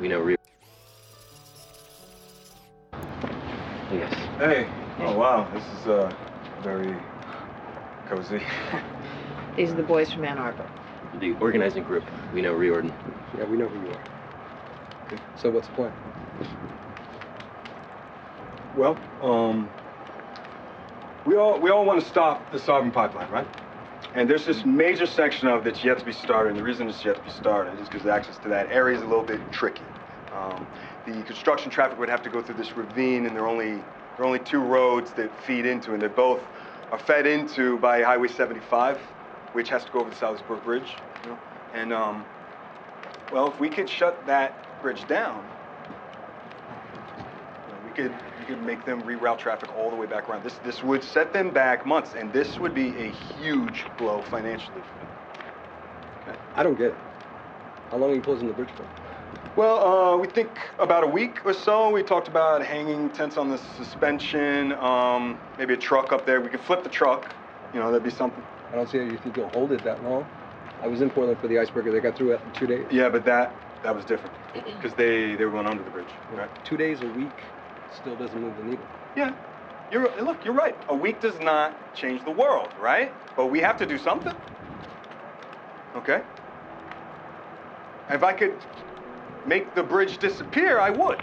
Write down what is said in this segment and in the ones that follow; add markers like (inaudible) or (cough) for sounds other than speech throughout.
We know re- Yes. Hey. Oh, wow. This is uh, very cozy. (laughs) These are the boys from Ann Arbor. The organizing group. We know Reorden. Yeah, we know who you are. Okay, so what's the plan? Well, um, we all we all want to stop the Sovereign Pipeline, right? And there's this major section of that's yet to be started, and the reason it's yet to be started is because access to that area is a little bit tricky. Um, the construction traffic would have to go through this ravine, and there are only there are only two roads that feed into, and they both are fed into by Highway 75, which has to go over the Salisbury Bridge. You know? And um, well, if we could shut that bridge down, could we could make them reroute traffic all the way back around. This this would set them back months, and this would be a huge blow financially for them. I don't get it. How long are you closing the bridge for? Well, uh, we think about a week or so. We talked about hanging tents on the suspension, um, maybe a truck up there. We could flip the truck. You know, that'd be something. I don't see how you think you'll hold it that long. I was in Portland for the icebreaker. They got through it in two days. Yeah, but that that was different because they they were going under the bridge. Right? Two days a week still doesn't move the needle. Yeah. You're look. You're right. A week does not change the world, right? But we have to do something. Okay. If I could make the bridge disappear, I would.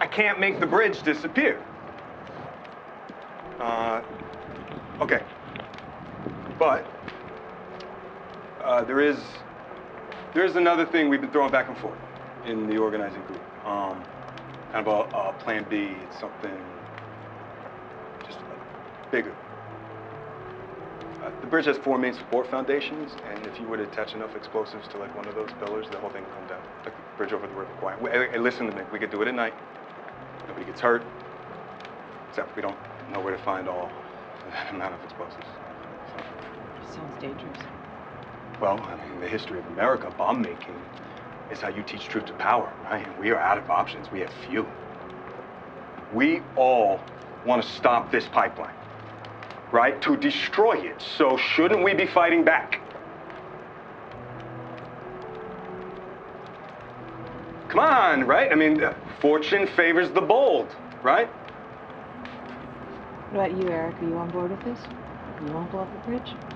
I can't make the bridge disappear. Uh, okay. But uh, there is there is another thing we've been throwing back and forth in the organizing group. Um, kind of a, a plan B. It's something just bigger. Uh, the bridge has four main support foundations, and if you were to attach enough explosives to like one of those pillars, the whole thing can come down. Like the bridge over the river Kwai. Hey, listen to me. We could do it at night. Nobody gets hurt. Except we don't know where to find all (laughs) that amount of explosives. So, Sounds dangerous. Well, I mean, the history of America, bomb making, is how you teach truth to power, right? We are out of options. We have few. We all want to stop this pipeline, right? To destroy it. So shouldn't we be fighting back? Come on, right? I mean, uh, fortune favors the bold, right? What about you, Eric? Are you on board with this? You won't blow up the bridge?